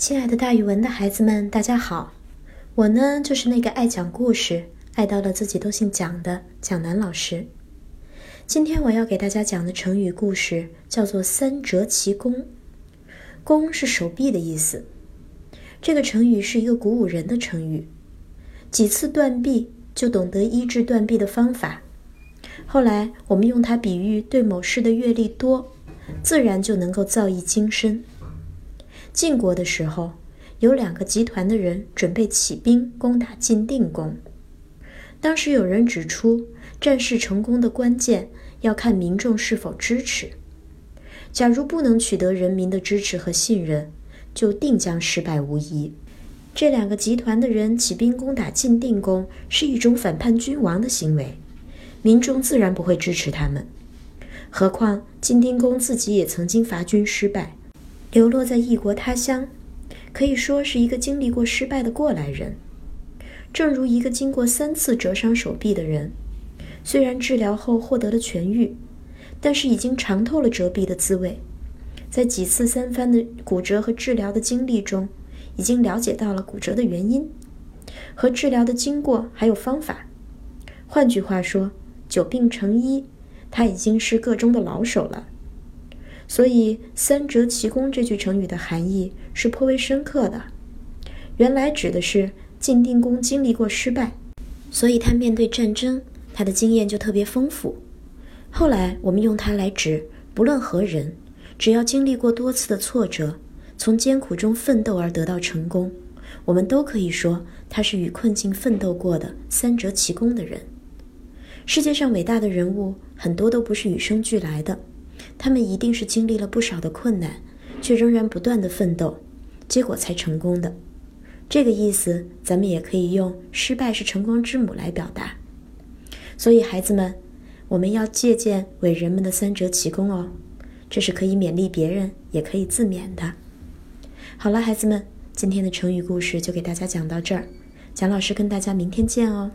亲爱的，大语文的孩子们，大家好！我呢，就是那个爱讲故事、爱到了自己都姓蒋的蒋楠老师。今天我要给大家讲的成语故事叫做“三折其弓”。弓是手臂的意思。这个成语是一个鼓舞人的成语。几次断臂，就懂得医治断臂的方法。后来我们用它比喻对某事的阅历多，自然就能够造诣精深。晋国的时候，有两个集团的人准备起兵攻打晋定公。当时有人指出，战事成功的关键要看民众是否支持。假如不能取得人民的支持和信任，就定将失败无疑。这两个集团的人起兵攻打晋定公，是一种反叛君王的行为，民众自然不会支持他们。何况晋定公自己也曾经伐军失败。流落在异国他乡，可以说是一个经历过失败的过来人。正如一个经过三次折伤手臂的人，虽然治疗后获得了痊愈，但是已经尝透了折臂的滋味。在几次三番的骨折和治疗的经历中，已经了解到了骨折的原因和治疗的经过还有方法。换句话说，久病成医，他已经是个中的老手了。所以“三折其功”这句成语的含义是颇为深刻的。原来指的是晋定公经历过失败，所以他面对战争，他的经验就特别丰富。后来我们用它来指不论何人，只要经历过多次的挫折，从艰苦中奋斗而得到成功，我们都可以说他是与困境奋斗过的三折其功的人。世界上伟大的人物很多都不是与生俱来的。他们一定是经历了不少的困难，却仍然不断的奋斗，结果才成功的。这个意思，咱们也可以用“失败是成功之母”来表达。所以，孩子们，我们要借鉴伟人们的三折奇功哦，这是可以勉励别人，也可以自勉的。好了，孩子们，今天的成语故事就给大家讲到这儿，蒋老师跟大家明天见哦。